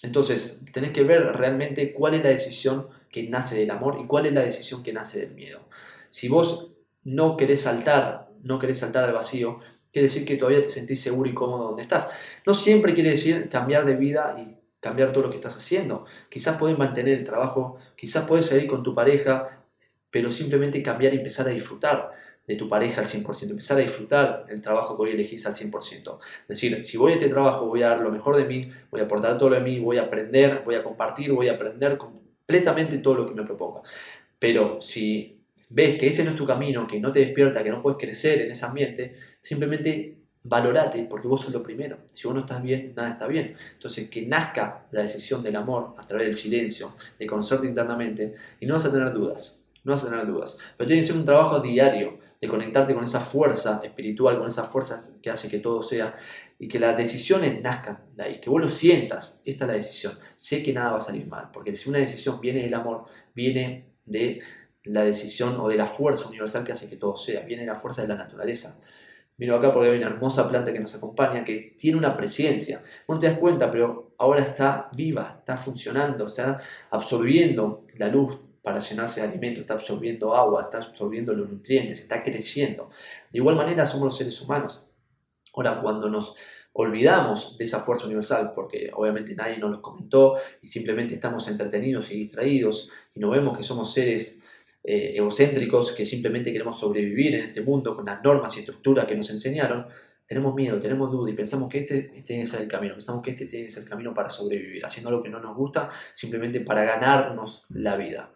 Entonces, tenés que ver realmente cuál es la decisión que nace del amor y cuál es la decisión que nace del miedo. Si vos no querés saltar, no querés saltar al vacío, quiere decir que todavía te sentís seguro y cómodo donde estás. No siempre quiere decir cambiar de vida y cambiar todo lo que estás haciendo. Quizás puedes mantener el trabajo, quizás puedes seguir con tu pareja, pero simplemente cambiar y empezar a disfrutar de tu pareja al 100%, empezar a disfrutar el trabajo que hoy elegís al 100%. Es decir, si voy a este trabajo, voy a dar lo mejor de mí, voy a aportar todo lo de mí, voy a aprender, voy a compartir, voy a aprender completamente todo lo que me proponga. Pero si ves que ese no es tu camino, que no te despierta, que no puedes crecer en ese ambiente, simplemente valorate porque vos sos lo primero. Si vos no estás bien, nada está bien. Entonces, que nazca la decisión del amor a través del silencio, de conocerte internamente y no vas a tener dudas no vas a tener dudas. Pero tiene que ser un trabajo diario de conectarte con esa fuerza espiritual, con esa fuerza que hace que todo sea y que las decisiones nazcan de ahí, que vos lo sientas, esta es la decisión. Sé que nada va a salir mal, porque si una decisión viene del amor, viene de la decisión o de la fuerza universal que hace que todo sea, viene la fuerza de la naturaleza. Miro acá porque hay una hermosa planta que nos acompaña, que tiene una presencia. no te das cuenta, pero ahora está viva, está funcionando, está absorbiendo la luz para llenarse de alimento, está absorbiendo agua, está absorbiendo los nutrientes, está creciendo. De igual manera somos los seres humanos. Ahora, cuando nos olvidamos de esa fuerza universal, porque obviamente nadie nos lo comentó y simplemente estamos entretenidos y distraídos y no vemos que somos seres eh, egocéntricos que simplemente queremos sobrevivir en este mundo con las normas y estructuras que nos enseñaron, tenemos miedo, tenemos duda y pensamos que este, este tiene que ser el camino, pensamos que este tiene que ser el camino para sobrevivir, haciendo lo que no nos gusta simplemente para ganarnos la vida.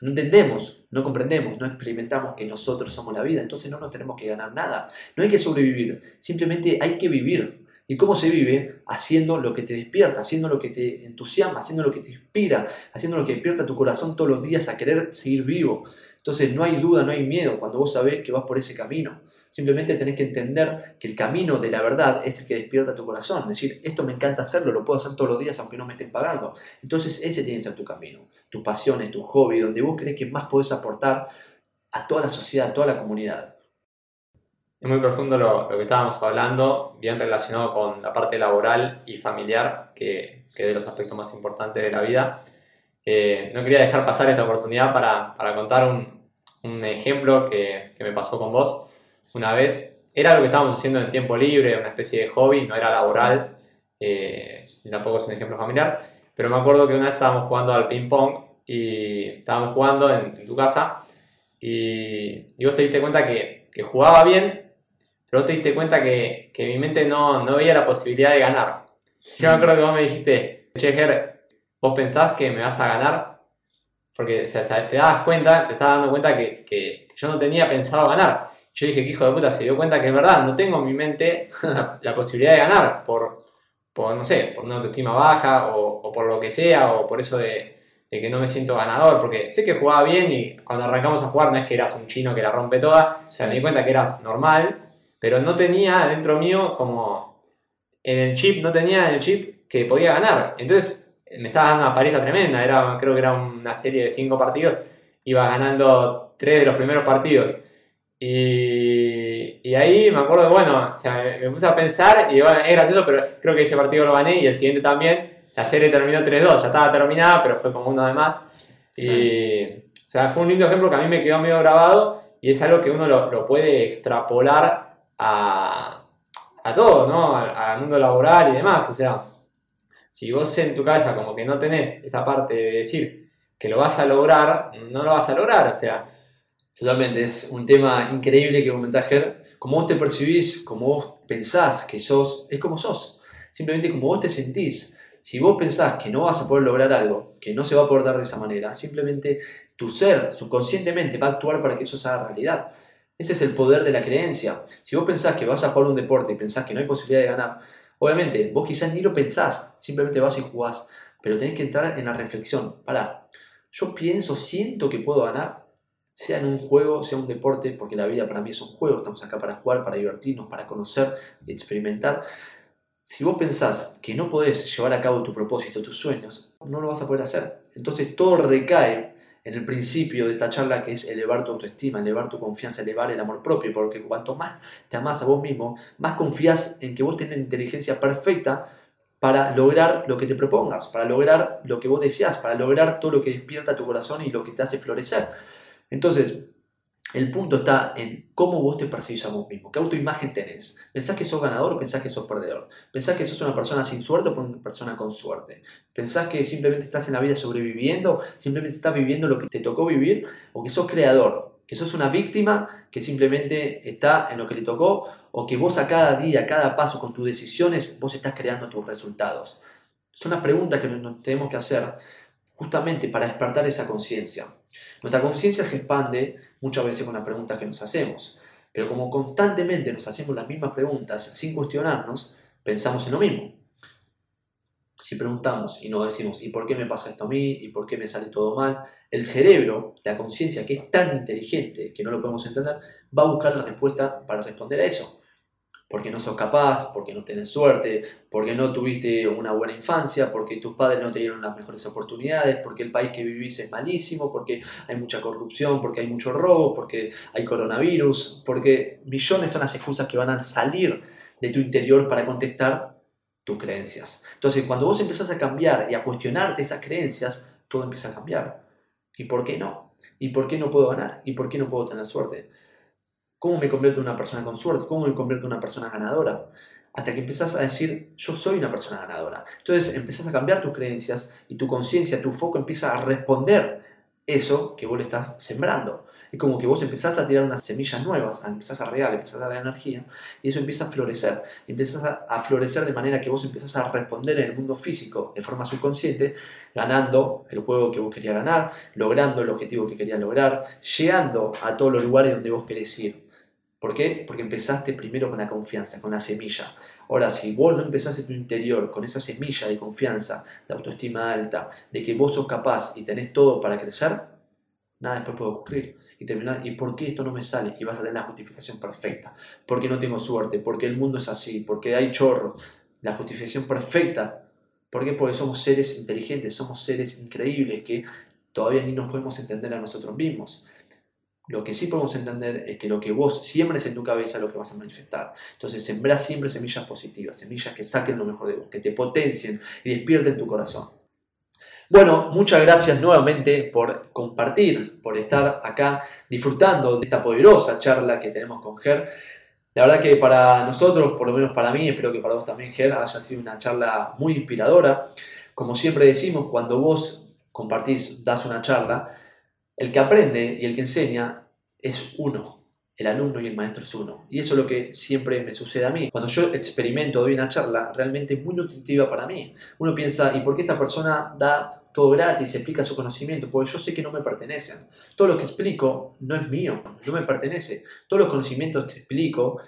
No entendemos, no comprendemos, no experimentamos que nosotros somos la vida, entonces no nos tenemos que ganar nada. No hay que sobrevivir, simplemente hay que vivir. ¿Y cómo se vive? Haciendo lo que te despierta, haciendo lo que te entusiasma, haciendo lo que te inspira, haciendo lo que despierta tu corazón todos los días a querer seguir vivo. Entonces no hay duda, no hay miedo cuando vos sabés que vas por ese camino. Simplemente tenés que entender que el camino de la verdad es el que despierta tu corazón. Es decir, esto me encanta hacerlo, lo puedo hacer todos los días aunque no me estén pagando. Entonces ese tiene que ser tu camino, tus pasiones, tu hobby, donde vos crees que más podés aportar a toda la sociedad, a toda la comunidad. Es muy profundo lo, que estábamos hablando, bien relacionado con la parte laboral y familiar, que, que es de los aspectos más importantes de la vida. Eh, no quería dejar pasar esta oportunidad para, para contar un, un ejemplo que, que, me pasó con vos. Una vez, era lo que estábamos haciendo en tiempo libre, una especie de hobby, no era laboral, eh, tampoco es un ejemplo familiar, pero me acuerdo que una vez estábamos jugando al ping pong y estábamos jugando en, en tu casa y, y, vos te diste cuenta que, que jugaba bien, pero vos te diste cuenta que, que mi mente no, no, veía la posibilidad de ganar. Yo me acuerdo que vos me dijiste, Che, vos pensás que me vas a ganar, porque o sea, te das cuenta, te estás dando cuenta que, que, yo no tenía pensado ganar. Yo dije que hijo de puta se dio cuenta que es verdad, no tengo en mi mente la, posibilidad de ganar por, por, no sé, por una autoestima baja o, por lo que sea, o por eso de, que no me siento ganador, porque sé que jugaba bien y cuando arrancamos a jugar no es que eras un chino que la rompe toda, o sea, me di cuenta que eras normal pero no tenía dentro mío como en el chip, no tenía en el chip que podía ganar. Entonces me estaba dando una paliza tremenda, era, creo que era una serie de cinco partidos, iba ganando tres de los primeros partidos. Y, y ahí me acuerdo bueno, o sea, me, puse a pensar y bueno, es gracioso, pero creo que ese partido lo gané y el siguiente también. La serie terminó 3-2, ya estaba terminada, pero fue como uno de más. Sí. Y, o sea, fue un lindo ejemplo que a mí me quedó medio grabado y es algo que uno lo, lo puede extrapolar a, a todo, ¿no? Al, mundo laboral y demás. O sea, si vos en tu cabeza como que no tenés esa parte de decir que lo vas a lograr, no lo vas a lograr. O sea, Totalmente, es un tema increíble que comentás, Ger. Como vos te percibís, como vos pensás que sos, es como sos. Simplemente como vos te sentís. Si vos pensás que no vas a poder lograr algo, que no se va a poder dar de esa manera, simplemente tu ser subconscientemente va a actuar para que eso se haga realidad. Ese es el poder de la creencia. Si vos pensás que vas a jugar un deporte y pensás que no hay posibilidad de ganar, obviamente vos quizás ni lo pensás, simplemente vas y jugás, pero tenés que entrar en la reflexión. Para, yo pienso, siento que puedo ganar, sea en un juego, sea un deporte, porque la vida para mí es un juego, estamos acá para jugar, para divertirnos, para conocer, experimentar. Si vos pensás que no podés llevar a cabo tu propósito, tus sueños, no lo vas a poder hacer. Entonces todo recae en el principio de esta charla que es elevar tu autoestima, elevar tu confianza, elevar el amor propio, porque cuanto más te amas a vos mismo, más confías en que vos tenés inteligencia perfecta para lograr lo que te propongas, para lograr lo que vos deseas, para lograr todo lo que despierta tu corazón y lo que te hace florecer. Entonces, el punto está en cómo vos te percibís a vos mismo, qué autoimagen tenés. ¿Pensás que sos ganador o pensás que sos perdedor? ¿Pensás que sos una persona sin suerte o una persona con suerte? ¿Pensás que simplemente estás en la vida sobreviviendo, simplemente estás viviendo lo que te tocó vivir o que sos creador? ¿Que sos una víctima que simplemente está en lo que le tocó o que vos a cada día, a cada paso con tus decisiones, vos estás creando tus resultados? Son las preguntas que nos tenemos que hacer justamente para despertar esa conciencia. Nuestra conciencia se expande muchas veces con las preguntas que nos hacemos, pero como constantemente nos hacemos las mismas preguntas sin cuestionarnos, pensamos en lo mismo. si preguntamos y nos decimos, ¿y por qué me pasa esto a mí? ¿Y por qué me sale todo mal? El cerebro, la conciencia, que es tan inteligente que no lo podemos entender, va a buscar la respuesta para responder a eso. Porque no sos capaz, porque no tenés suerte, porque no tuviste una buena infancia, porque tus padres no te dieron las mejores oportunidades, porque el país que vivís es malísimo, porque hay mucha corrupción, porque hay mucho robo, porque hay coronavirus, porque millones son las excusas que van a salir de tu interior para contestar tus creencias. Entonces, cuando vos empezás a cambiar y a cuestionarte esas creencias, todo empieza a cambiar. ¿Y por qué no? ¿Y por qué no puedo ganar? ¿Y por qué no puedo tener suerte? ¿Cómo me convierto en una persona con suerte? ¿Cómo me convierto en una persona ganadora? Hasta que empezás a decir, yo soy una persona ganadora. Entonces empezás a cambiar tus creencias y tu conciencia, tu foco empieza a responder eso que vos le estás sembrando. Es como que vos empezás a tirar unas semillas nuevas, empezás a regar, empezás a dar energía y eso empieza a florecer. Empiezas a, florecer de manera que vos empezás a responder en el mundo físico de forma subconsciente, ganando el juego que vos querías ganar, logrando el objetivo que querías lograr, llegando a todos los lugares donde vos querés ir. ¿Por qué? Porque empezaste primero con la confianza, con la semilla. Ahora, si vos no empezás en tu interior con esa semilla de confianza, de autoestima alta, de que vos sos capaz y tenés todo para crecer, nada después puede ocurrir y terminar, ¿y por qué esto no me sale? Y vas a tener la justificación perfecta. Porque no tengo suerte, porque el mundo es así, porque hay chorro. La justificación perfecta. ¿Por qué? Porque somos seres inteligentes, somos seres increíbles que todavía ni nos podemos entender a nosotros mismos. Lo que sí podemos entender es que lo que vos siembres en tu cabeza es lo que vas a manifestar. Entonces, sembrá siempre semillas positivas, semillas que saquen lo mejor de vos, que te potencien y despierten tu corazón. Bueno, muchas gracias nuevamente por compartir, por estar acá disfrutando de esta poderosa charla que tenemos con Ger. La verdad que para nosotros, por lo menos para mí, espero que para vos también, Ger, haya sido una charla muy inspiradora. Como siempre decimos, cuando vos compartís, das una charla, el que aprende y el que enseña es uno, el alumno y el maestro es uno. Y eso es lo que siempre me sucede a mí. Cuando yo experimento, doy una charla, realmente muy nutritiva para mí. Uno piensa, ¿y por qué esta persona da todo gratis, explica su conocimiento? Porque yo sé que no me pertenecen. Todo lo que explico no es mío, no me pertenece. Todos los conocimientos que explico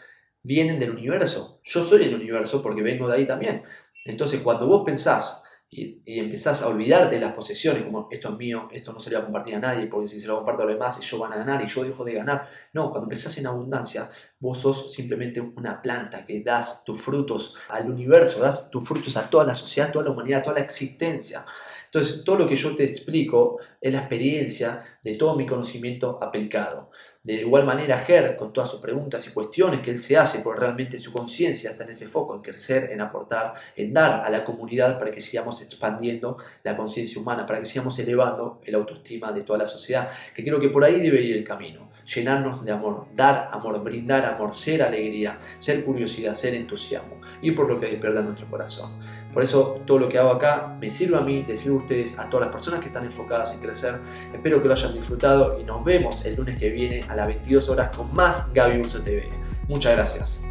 vienen del universo. Yo soy el universo porque vengo de ahí también. Entonces, cuando vos pensás y, empezás a olvidarte de las posesiones, como esto es mío, esto no se lo voy a compartir a nadie, porque si se lo comparto a los demás, ellos van a ganar y yo dejo de ganar. No, cuando empezás en abundancia, vos sos simplemente una planta que das tus frutos al universo, das tus frutos a toda la sociedad, toda la humanidad, toda la existencia. Entonces, todo lo que yo te explico es la experiencia de todo mi conocimiento aplicado. De igual manera, Ger, con todas sus preguntas y cuestiones que él se hace, por realmente su conciencia está en ese foco, en crecer, en aportar, en dar a la comunidad para que sigamos expandiendo la conciencia humana, para que sigamos elevando el autoestima de toda la sociedad, que creo que por ahí debe ir el camino. Llenarnos de amor, dar amor, brindar amor, ser alegría, ser curiosidad, ser entusiasmo, y por lo que despierta nuestro corazón. Por eso todo lo que hago acá me sirve a mí, les sirve a ustedes, a todas las personas que están enfocadas en crecer. Espero que lo hayan disfrutado y nos vemos el lunes que viene a las 22 horas con más Gaby Urso TV. Muchas gracias.